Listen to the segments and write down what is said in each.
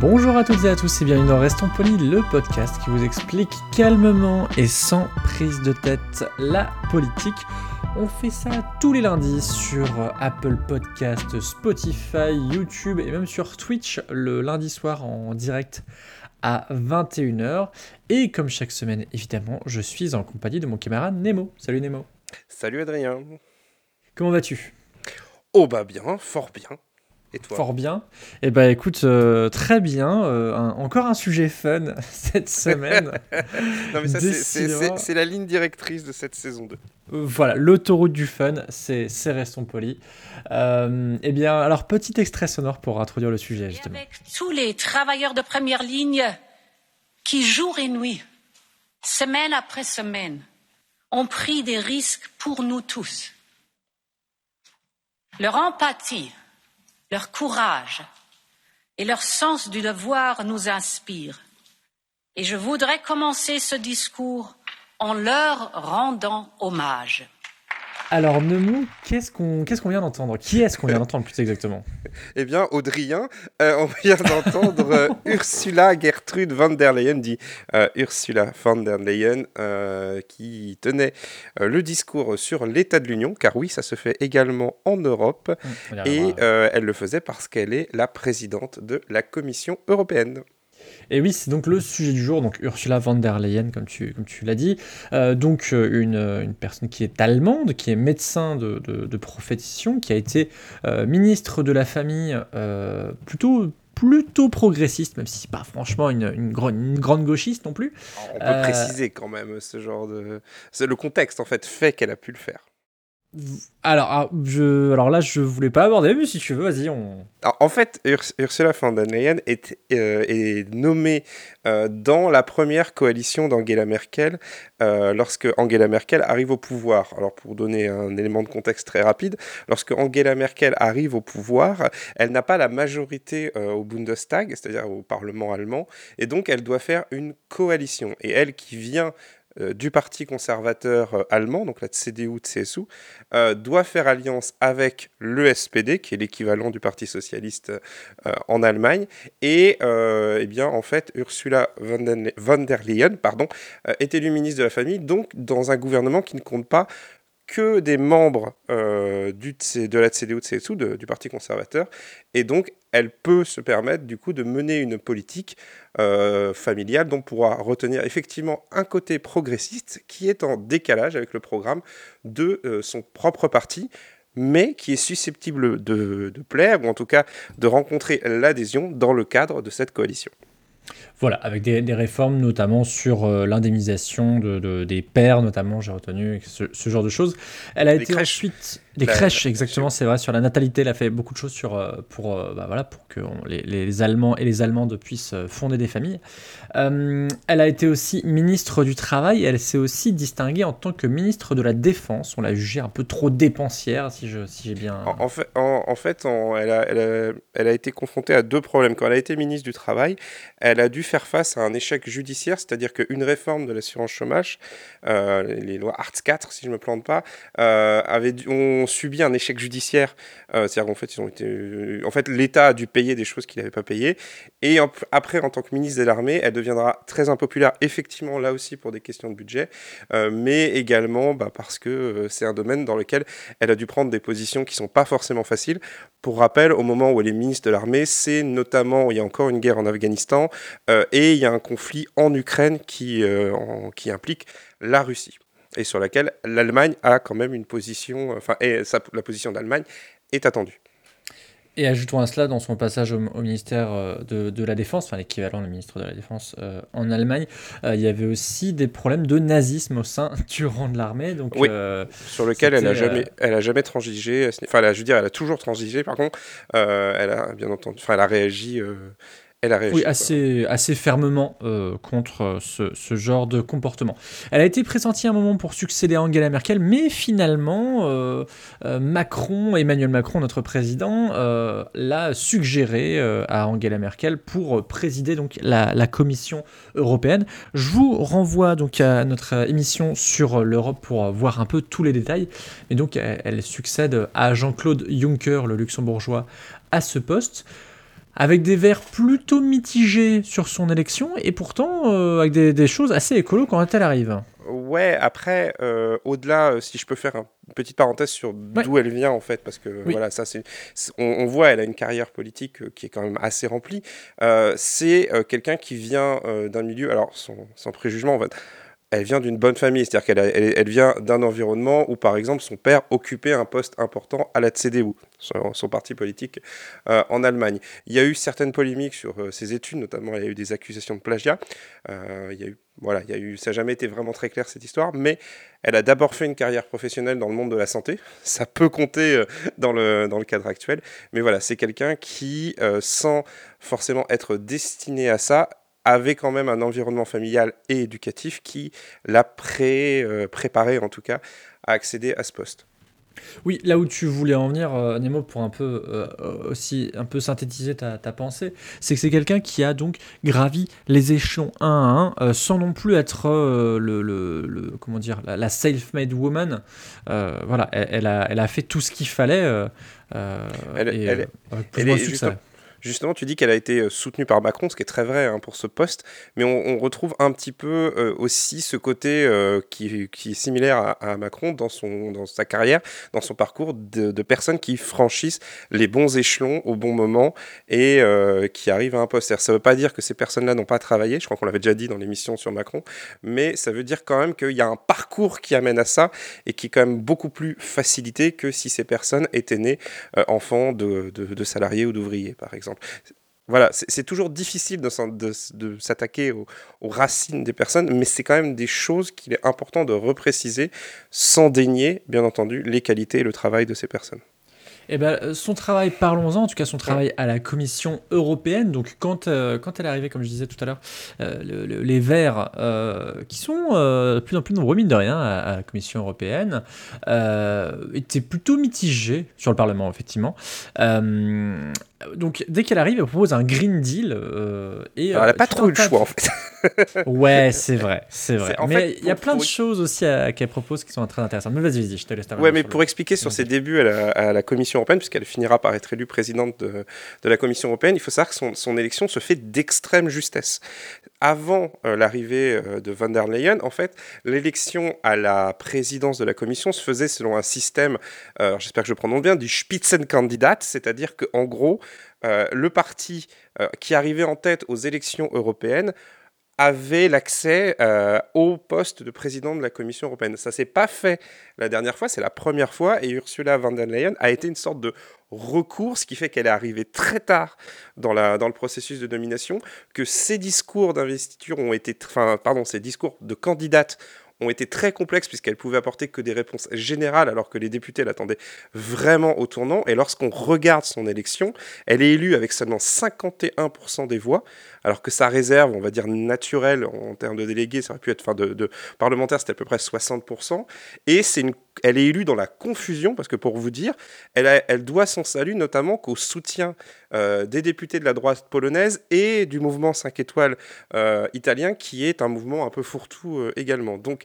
Bonjour à toutes et à tous et bienvenue dans Restons Polis, le podcast qui vous explique calmement et sans prise de tête la politique. On fait ça tous les lundis sur Apple Podcast, Spotify, YouTube et même sur Twitch le lundi soir en direct à 21h. Et comme chaque semaine, évidemment, je suis en compagnie de mon camarade Nemo. Salut Nemo. Salut Adrien. Comment vas-tu? Oh bah bien, fort bien. Et toi Fort bien. Eh ben écoute, euh, très bien. Euh, un- encore un sujet fun cette semaine. Non mais ça c'est- c'est Décidément. c'est- c'est la ligne directrice de cette saison 2. Euh, Voilà, l'autoroute du fun, c'est c'est Restons Polis. Euh, eh bien, alors petit extrait sonore pour introduire le sujet Et justement. avec tous les travailleurs de première ligne qui, jour et nuit, semaine après semaine, ont pris des risques pour nous tous. Leur empathie, leur courage et leur sens du devoir nous inspirent. Et je voudrais commencer ce discours en leur rendant hommage. Alors Nemo, qu'est-ce qu'on vient d'entendre? Qui est-ce qu'on vient d'entendre plus exactement? Eh bien Audrien, euh, on vient d'entendre euh, Ursula Gertrude von der Leyen, dit euh, Ursula von der Leyen, qui tenait le discours sur l'état de l'Union, car oui, ça se fait également en Europe, y et elle le faisait parce qu'elle est la présidente de la Commission européenne. Et oui, c'est donc le sujet du jour, donc Ursula von der Leyen, comme tu, comme tu l'as dit. Euh, donc euh, une, euh, une personne qui est allemande, qui est médecin de, de, de profession, qui a été euh, ministre de la famille euh, plutôt plutôt progressiste, même si c'est pas franchement une, une, une grande gauchiste non plus. On peut préciser quand même ce genre de... c'est Le contexte en fait fait qu'elle a pu le faire. Alors, ah, je, alors là, je voulais pas aborder, mais si tu veux, vas-y, on... En fait, Urs- Ursula von der Leyen est, euh, est nommée euh, dans la première coalition d'Angela Merkel euh, lorsque Angela Merkel arrive au pouvoir. Alors, pour donner un élément de contexte très rapide, lorsque Angela Merkel arrive au pouvoir, elle n'a pas la majorité au Bundestag, c'est-à-dire au Parlement allemand, et donc elle doit faire une coalition. Et elle qui vient du parti conservateur euh, allemand, donc la CDU-CSU, euh, doit faire alliance avec le SPD, qui est l'équivalent du Parti socialiste euh, en Allemagne. Et euh, eh bien, en fait, Ursula von der, Leyen pardon, euh, est élue ministre de la Famille, donc dans un gouvernement qui ne compte pas que des membres euh, de la CDU-CSU, du Parti conservateur. Et donc, elle peut se permettre, du coup, de mener une politique euh, familiale dont pourra retenir effectivement un côté progressiste qui est en décalage avec le programme de euh, son propre parti, mais qui est susceptible de plaire, ou en tout cas de rencontrer l'adhésion dans le cadre de cette coalition. Voilà, avec des, des réformes notamment sur euh, l'indemnisation de, de- des pères, notamment, j'ai retenu ce, ce genre de choses. Elle a Des été crèches. ensuite... Des La- crèches, exactement, c'est vrai, sur la natalité, elle a fait beaucoup de choses sur, euh, pour, euh, bah, voilà, pour que on- les, les Allemands et les Allemandes puissent euh, fonder des familles. Euh, elle a été aussi ministre du Travail, et elle s'est aussi distinguée en tant que ministre de la Défense. On l'a jugée un peu trop dépensière, si je- si j'ai bien... En, en fait, en, en fait, en- elle, a, elle, a, elle a été confrontée à deux problèmes. Quand elle a été ministre du Travail, elle a dû faire face à un échec judiciaire, c'est-à-dire qu'une réforme de l'assurance chômage, euh, les lois Arts 4, si je ne me plante pas, euh, avait dû- subi un échec judiciaire. Euh, c'est-à-dire qu'en en fait, l'État a dû payer des choses qu'il n'avait pas payées. Et après, en tant que ministre de l'Armée, elle deviendra très impopulaire, effectivement, là aussi pour des questions de budget, euh, mais également bah, parce que euh, c'est un domaine dans lequel elle a dû prendre des positions qui sont pas forcément faciles. Pour rappel, au moment où elle est ministre de l'armée, c'est notamment où il y a encore une guerre en Afghanistan euh, et il y a un conflit en Ukraine euh, qui implique la Russie et sur laquelle l'Allemagne a quand même une position, enfin, et sa- la position d'Allemagne est attendue. Et ajoutons à cela, dans son passage au, ministère euh, de, la Défense, enfin l'équivalent du ministre de la Défense euh, en Allemagne, euh, il y avait aussi des problèmes de nazisme au sein du rang de l'armée. Donc, oui, sur lequel elle a jamais, elle a jamais transigé. Enfin, je veux dire, elle a toujours transigé. Par contre, elle a bien entendu, enfin, elle a réagi elle a réagi. Oui, assez, assez fermement euh, contre euh, ce, ce, genre de comportement. Elle a été pressentie un moment pour succéder à Angela Merkel, mais finalement, euh, Macron, Emmanuel Macron, notre président, l'a suggéré à Angela Merkel pour présider donc la, la, Commission européenne. Je vous renvoie donc à notre émission sur l'Europe pour voir un peu tous les détails. Mais donc, elle, elle succède à Jean-Claude Juncker, le luxembourgeois, à ce poste avec des verts plutôt mitigés sur son élection, et pourtant euh, avec des, choses assez écolo quand elle arrive. Ouais, après, euh, au-delà, euh, si je peux faire une petite parenthèse sur d'où elle vient, en fait, parce que voilà, ça, c'est, on, voit, elle a une carrière politique qui est quand même assez remplie. c'est quelqu'un qui vient d'un milieu, alors sans, sans préjugement, en fait, elle vient d'une bonne famille, c'est-à-dire qu'elle elle, vient d'un environnement où, par exemple, son père occupait un poste important à la CDU, son, parti politique euh, en Allemagne. Il y a eu certaines polémiques sur euh, ses études, notamment il y a eu des accusations de plagiat. Euh, il y a eu, voilà, il y a eu, ça n'a jamais été vraiment très clair cette histoire, mais elle a d'abord fait une carrière professionnelle dans le monde de la santé. Ça peut compter dans le, dans le cadre actuel, mais voilà, c'est quelqu'un qui, sans forcément être destiné à ça, avait quand même un environnement familial et éducatif qui l'a pré, euh, préparé, en tout cas, à accéder à ce poste. Oui, là où tu voulais en venir, euh, Nemo, pour un peu euh, aussi un peu synthétiser ta, pensée, c'est que c'est quelqu'un qui a donc gravi les échelons un à un, sans non plus être le, le, comment dire la, self-made woman. voilà, elle, a, elle a fait tout ce qu'il fallait. elle, et, elle, elle est, Justement, tu dis qu'elle a été euh, soutenue par Macron, ce qui est très vrai hein, pour ce poste, mais on, retrouve un petit peu euh, aussi ce côté euh, qui, est similaire à, Macron dans, son, dans sa carrière, dans son parcours, de, personnes qui franchissent les bons échelons au bon moment et qui arrivent à un poste. Ça ne veut pas dire que ces personnes-là n'ont pas travaillé, je crois qu'on l'avait déjà dit dans l'émission sur Macron, mais ça veut dire quand même qu'il y a un parcours qui amène à ça et qui est quand même beaucoup plus facilité que si ces personnes étaient nées enfants de, de salariés ou d'ouvriers, par exemple. Voilà, c'est toujours difficile de, s'attaquer aux, racines des personnes, mais c'est quand même des choses qu'il est important de repréciser sans dénier, bien entendu, les qualités et le travail de ces personnes. Eh ben, euh, son travail, parlons-en, en tout cas son travail à la Commission européenne. Donc quand, euh, quand elle est arrivée, comme je disais tout à l'heure, euh, les Verts, qui sont de plus en plus nombreux, mine de rien, à, la Commission européenne, étaient plutôt mitigés sur le Parlement, effectivement. donc dès qu'elle arrive, elle propose un Green Deal. et, elle n'a pas trop eu le choix, en fait. ouais, c'est vrai, c'est vrai. mais il y a plein de choses aussi qu'elle propose qui sont très intéressantes. Mais vas-y, vas-y, je te laisse Ouais, mais pour expliquer sur ses débuts à la, Commission européenne, puisqu'elle finira par être élue présidente de, la Commission européenne, il faut savoir que son, élection se fait d'extrême justesse. Avant euh, l'arrivée euh, de von der Leyen, en fait, l'élection à la présidence de la Commission se faisait selon un système, euh, j'espère que je prononce bien, du Spitzenkandidat, c'est-à-dire qu'en gros, le parti qui arrivait en tête aux élections européennes avait l'accès euh, au poste de président de la Commission européenne. Ça s'est pas fait la dernière fois, c'est la première fois, et Ursula von der Leyen a été une sorte de recours, ce qui fait qu'elle est arrivée très tard dans, le processus de nomination, que ses discours d'investiture ont été, pardon, ses discours de candidate ont été très complexes puisqu'elle pouvait apporter que des réponses générales alors que les députés l'attendaient vraiment au tournant. Et lorsqu'on regarde son élection, elle est élue avec seulement 51% des voix, alors que sa réserve, on va dire naturelle en termes de délégués, ça aurait pu être, enfin de, parlementaires, c'était à peu près 60%. Et c'est une, elle est élue dans la confusion parce que pour vous dire, elle, elle doit son salut notamment qu'au soutien euh, des députés de la droite polonaise et du mouvement 5 étoiles euh, italien, qui est un mouvement un peu fourre-tout euh, également. Donc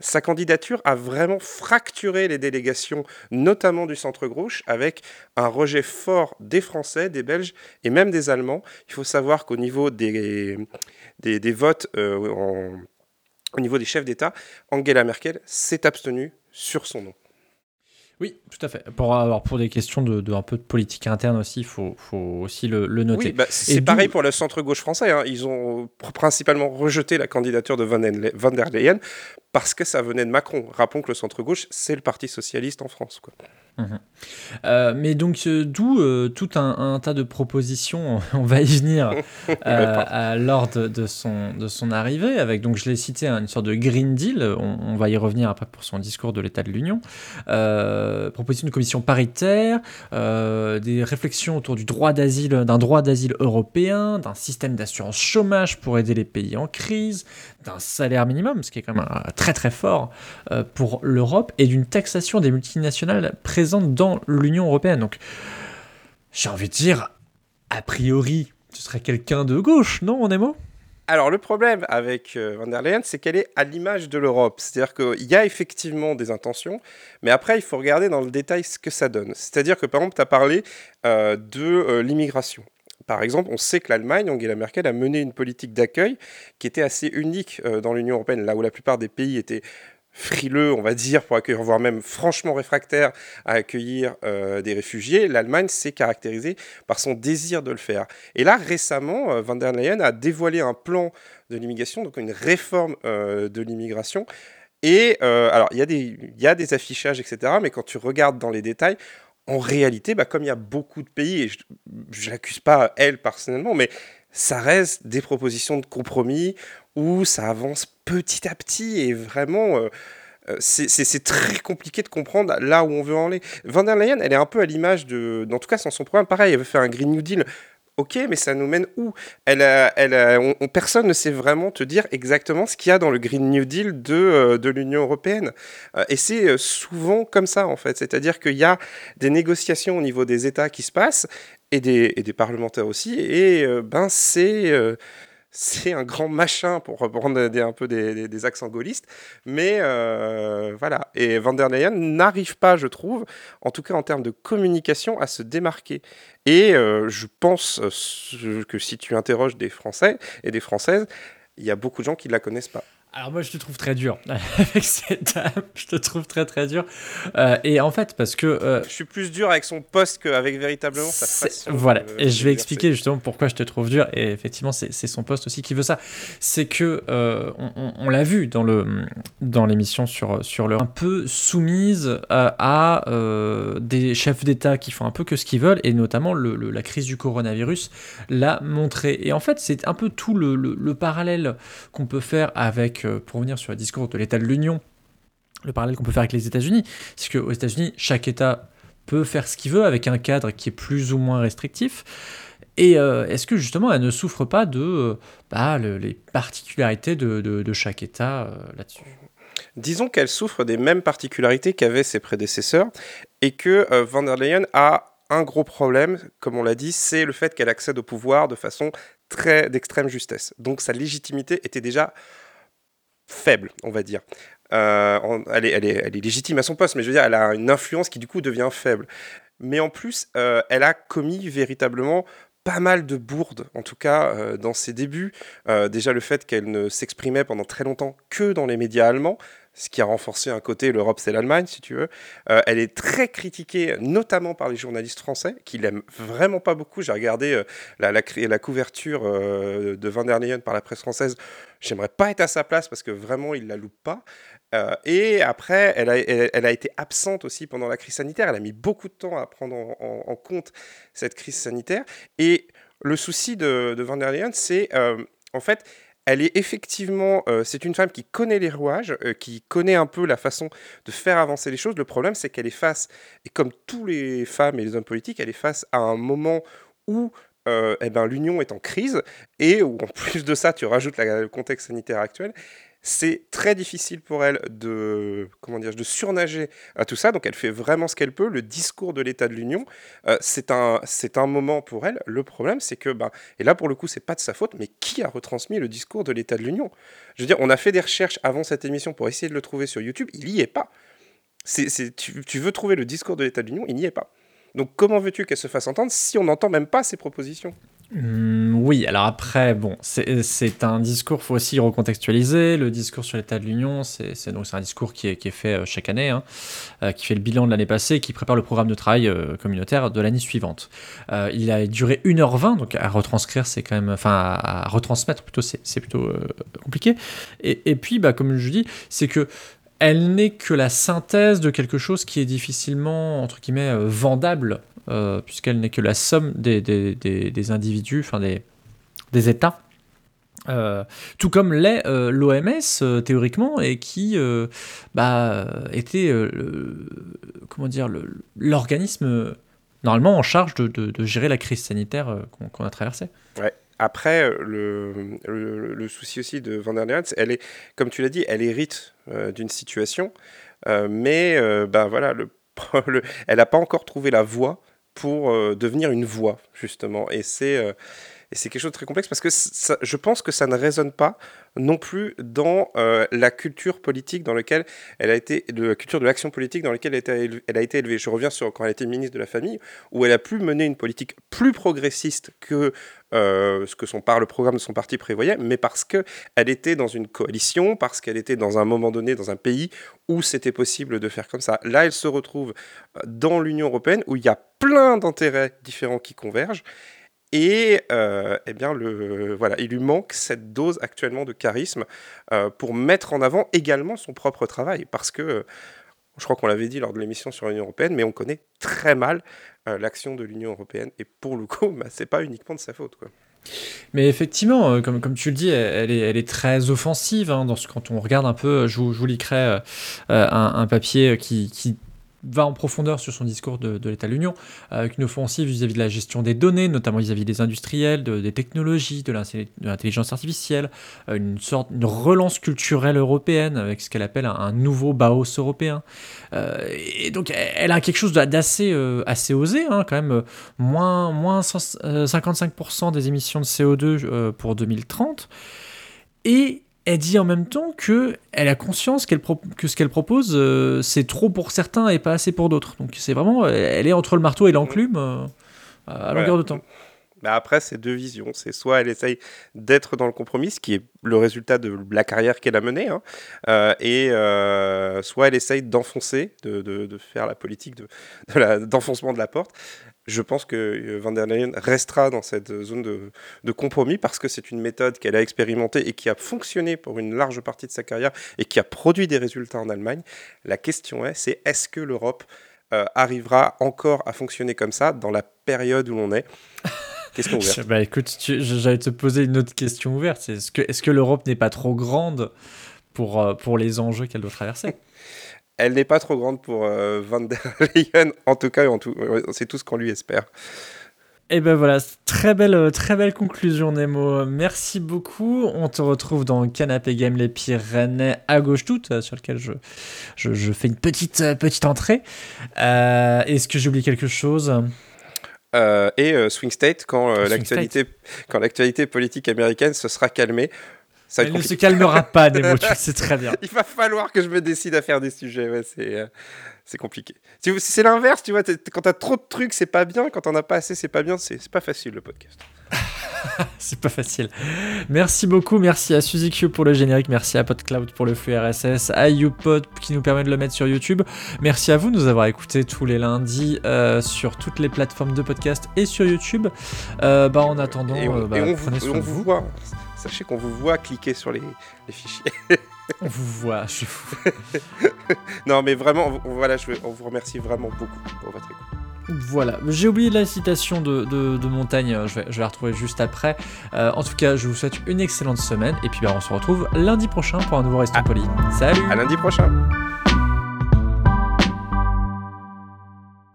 sa candidature a vraiment fracturé les délégations, notamment du centre-gauche, avec un rejet fort des Français, des Belges et même des Allemands. Il faut savoir qu'au niveau des, des, votes, euh, au niveau des chefs d'État, Angela Merkel s'est abstenue sur son nom. Oui, tout à fait. Pour, alors, pour des questions de, un peu de politique interne aussi, il faut, faut, aussi le, noter. Oui, bah, c'est pareil pour le centre-gauche français. Hein. Ils ont principalement rejeté la candidature de Van, der Leyen parce que ça venait de Macron. Rappelons que le centre-gauche, c'est le Parti socialiste en France. Quoi. Mhm. Euh, mais donc, euh, d'où euh, tout un, tas de propositions, on va y venir, lors de, son, de son arrivée, avec, donc je l'ai cité, hein, une sorte de Green Deal, on, va y revenir après pour son discours de l'état de l'Union, proposition de commission paritaire, des réflexions autour du droit d'asile, d'un droit d'asile européen, d'un système d'assurance chômage pour aider les pays en crise, d'un salaire minimum, ce qui est quand même très très fort pour l'Europe, et d'une taxation des multinationales présentes dans l'Union européenne. Donc, j'ai envie de dire, a priori, ce serait quelqu'un de gauche, non, on est mot alors le problème avec euh, Van der Leyen, c'est qu'elle est à l'image de l'Europe. C'est-à-dire qu'il y a effectivement des intentions, mais après il faut regarder dans le détail ce que ça donne. C'est-à-dire que par exemple, tu as parlé euh, de euh, l'immigration. Par exemple, on sait que l'Allemagne, Angela Merkel, a mené une politique d'accueil qui était assez unique dans l'Union européenne, là où la plupart des pays étaient frileux, on va dire, pour accueillir, voire même franchement réfractaire à accueillir euh, des réfugiés, l'Allemagne s'est caractérisée par son désir de le faire. Et là, récemment, euh, Van der Leyen a dévoilé un plan de l'immigration, donc une réforme euh, de l'immigration. Et alors, il y, a des affichages, etc., mais quand tu regardes dans les détails, en réalité, bah, comme il y a beaucoup de pays, et je ne l'accuse pas elle personnellement, mais ça reste des propositions de compromis où ça avance petit à petit et vraiment. Euh, euh, c'est très compliqué de comprendre là où on veut en aller. Van der Leyen, elle est un peu à l'image de. En tout cas, sans son programme, pareil, elle veut faire un Green New Deal. Ok, mais ça nous mène où? Elle, Personne ne sait vraiment te dire exactement ce qu'il y a dans le Green New Deal de, euh, de l'Union européenne. et c'est souvent comme ça, en fait. C'est-à-dire qu'il y a des négociations au niveau des États qui se passent, et des, et des parlementaires aussi, et ben c'est c'est un grand machin pour reprendre un peu des, accents gaullistes. Mais euh, voilà. Et Van der Leyen n'arrive pas, je trouve, en tout cas en termes de communication, à se démarquer. Et euh, je pense euh, que si tu interroges des Français et des Françaises, il y a beaucoup de gens qui ne la connaissent pas. Alors moi je te trouve très dur avec cette dame, je te trouve très très dur. Euh, et en fait parce que... Euh, je suis plus dur avec son poste qu'avec véritablement sa façon. Voilà, et je vais expliquer justement pourquoi je te trouve dur. Et effectivement c'est son poste aussi qui veut ça. C'est que euh, on, l'a vu dans le dans l'émission sur, sur le... Un peu soumise à, des chefs d'État qui font un peu que ce qu'ils veulent. Et notamment le, la crise du coronavirus l'a montré. Et en fait c'est un peu tout le, le parallèle qu'on peut faire avec pour revenir sur le discours de l'état de l'Union, le parallèle qu'on peut faire avec les États-Unis, c'est qu'aux États-Unis, chaque État peut faire ce qu'il veut avec un cadre qui est plus ou moins restrictif. Et euh, est-ce que justement elle ne souffre pas de euh, bah, les particularités de, chaque État euh, là-dessus? Disons qu'elle souffre des mêmes particularités qu'avaient ses prédécesseurs et que Van der Leyen a un gros problème, comme on l'a dit, c'est le fait qu'elle accède au pouvoir de façon très d'extrême justesse. Donc sa légitimité était déjà faible, on va dire. Euh, elle, est, elle, est, elle, est, légitime à son poste, mais je veux dire, elle a une influence qui du coup devient faible. Mais en plus, euh, elle a commis véritablement pas mal de bourdes, en tout cas euh, dans ses débuts. déjà le fait qu'elle ne s'exprimait pendant très longtemps que dans les médias allemands, ce qui a renforcé un côté l'Europe c'est l'Allemagne si tu veux. Euh, elle est très critiquée notamment par les journalistes français qui l'aiment vraiment pas beaucoup. J'ai regardé euh, la, couverture euh, de Van der Leyen par la presse française. J'aimerais pas être à sa place parce que vraiment il la loupe pas. et après, elle a, été absente aussi pendant la crise sanitaire. Elle a mis beaucoup de temps à prendre en, compte cette crise sanitaire. Et le souci de Van der Leyen, c'est en fait, elle est effectivement, euh, c'est une femme qui connaît les rouages, euh, qui connaît un peu la façon de faire avancer les choses. Le problème, c'est qu'elle est face, et comme tous les femmes et les hommes politiques, elle est face à un moment où euh, eh ben, l'union est en crise et où en plus de ça, tu rajoutes le contexte sanitaire actuel c'est très difficile pour elle de, comment dire, de surnager à tout ça. Donc elle fait vraiment ce qu'elle peut. Le discours de l'état de l'Union, euh, c'est un, c'est un moment pour elle. Le problème, c'est que, ben, et là pour le coup, c'est pas de sa faute, mais qui a retransmis le discours de l'état de l'Union? Je veux dire, on a fait des recherches avant cette émission pour essayer de le trouver sur YouTube. Il n'y est pas. Tu veux trouver le discours de l'état de l'Union, il n'y est pas. Donc comment veux-tu qu'elle se fasse entendre si on n'entend même pas ses propositions? Hmm, oui, alors après, bon, c'est un discours, faut aussi recontextualiser. Le discours sur l'état de l'Union, c'est donc un discours qui est, qui est fait euh, chaque année, hein, euh, qui fait le bilan de l'année passée, qui prépare le programme de travail euh, communautaire de l'année suivante. il a duré 1h20, donc à retranscrire, c'est quand même, enfin à, retransmettre plutôt, c'est plutôt compliqué. Et, et, puis, bah, comme je dis, c'est que elle n'est que la synthèse de quelque chose qui est difficilement, entre guillemets, vendable euh, puisqu'elle n'est que la somme des, des, des, individus, enfin des, des États. Euh, tout comme l'est euh, l'OMS théoriquement et qui bah, était comment dire l'organisme normalement en charge de, de, gérer la crise sanitaire qu'on a traversée. Ouais. Après, le, le, souci aussi de Van der Leyen, elle est, comme tu l'as dit, elle hérite d'une situation, mais ben voilà, le, elle n'a pas encore trouvé la voie pour euh, devenir une voix, justement. Et c'est euh, et c'est quelque chose de très complexe parce que je pense que ça ne résonne pas non plus dans euh, la culture politique dans laquelle elle a été, de la culture de l'action politique dans laquelle elle a, été élevée. Je reviens sur quand elle était ministre de la Famille, où elle a pu mener une politique plus progressiste que ce que son, par le programme de son parti prévoyait, mais parce qu'elle était dans une coalition, parce qu'elle était dans un moment donné dans un pays où c'était possible de faire comme ça. Là, elle se retrouve dans l'Union européenne où il y a plein d'intérêts différents qui convergent et euh, eh bien, le, voilà, il lui manque cette dose actuellement de charisme euh, pour mettre en avant également son propre travail. Parce que, euh, je crois qu'on l'avait dit lors de l'émission sur l'Union européenne, mais on connaît très mal l'action de l'Union européenne. Et pour le coup, bah, c'est pas uniquement de sa faute. Mais effectivement, comme, tu le dis, elle est, très offensive. Hein, quand on regarde un peu, je vous, vous un, un, papier qui, qui va en profondeur sur son discours de, l'état de l'Union, avec une offensive vis-à-vis de la gestion des données, notamment vis-à-vis des industriels, des technologies, de l'intelligence artificielle, euh, une sorte une relance culturelle européenne avec ce qu'elle appelle un, nouveau Baos européen. Euh, et donc elle a quelque chose d'assez euh, assez osé, hein, quand même, moins, moins 55% des émissions de CO2 pour 2030. Et elle dit en même temps que elle a conscience qu'elle que ce qu'elle propose euh, c'est trop pour certains et pas assez pour d'autres. Donc c'est vraiment elle est entre le marteau et l'enclume euh, à longueur de temps. Après, c'est deux visions. C'est soit elle essaye d'être dans le compromis, ce qui est le résultat de la carrière qu'elle a menée, hein, euh, et soit elle essaye d'enfoncer, de, de, faire la politique d'enfoncement de, de, la porte je pense que euh, Van der Leyen restera dans cette zone de, compromis parce que c'est une méthode qu'elle a expérimentée et qui a fonctionné pour une large partie de sa carrière et qui a produit des résultats en Allemagne. La question est, c'est est-ce que l'Europe euh, arrivera encore à fonctionner comme ça dans la période où l'on est? Question ouverte. bah écoute, j'allais te poser une autre question ouverte. Est-ce que, est que l'Europe n'est pas trop grande pour, euh, pour les enjeux qu'elle doit traverser? elle n'est pas trop grande pour euh, Van der Leyen, en tout cas, c'est tout ce qu'on lui espère. Et ben voilà, très belle, euh, très belle conclusion Nemo. Merci beaucoup. On te retrouve dans Canapé Game les Pyrénées à gauche toute, euh, sur lequel je, je, fais une petite, petite entrée. Est-ce que j'ai oublié quelque chose? Et Swing State, quand l'actualité politique américaine se sera calmée, elle ne se calmera pas, Nemo, tu le sais très bien. Il va falloir que je me décide à faire des sujets, ouais, c'est, euh, c'est compliqué. C'est l'inverse, tu vois, quand t'as trop de trucs, c'est pas bien, quand t'en as pas assez, c'est pas bien, c'est pas facile le podcast. c'est pas facile. Merci beaucoup, merci à Suzy Q pour le générique, merci à PodCloud pour le flux RSS, à YouPod qui nous permet de le mettre sur YouTube. Merci à vous de nous avoir écoutés tous les lundis euh, sur toutes les plateformes de podcast et sur YouTube. Euh, bah, en attendant, on, bah, de vous. Sachez qu'on vous voit cliquer sur les, fichiers. on vous voit, je suis fou. non, mais vraiment, voilà, je, on vous remercie vraiment beaucoup pour votre écoute. Voilà, j'ai oublié la citation de, de, Montagne, je vais, je vais, la retrouver juste après. Euh, en tout cas, je vous souhaite une excellente semaine et puis bah, on se retrouve lundi prochain pour un nouveau Restant ah. Poli. Salut À lundi prochain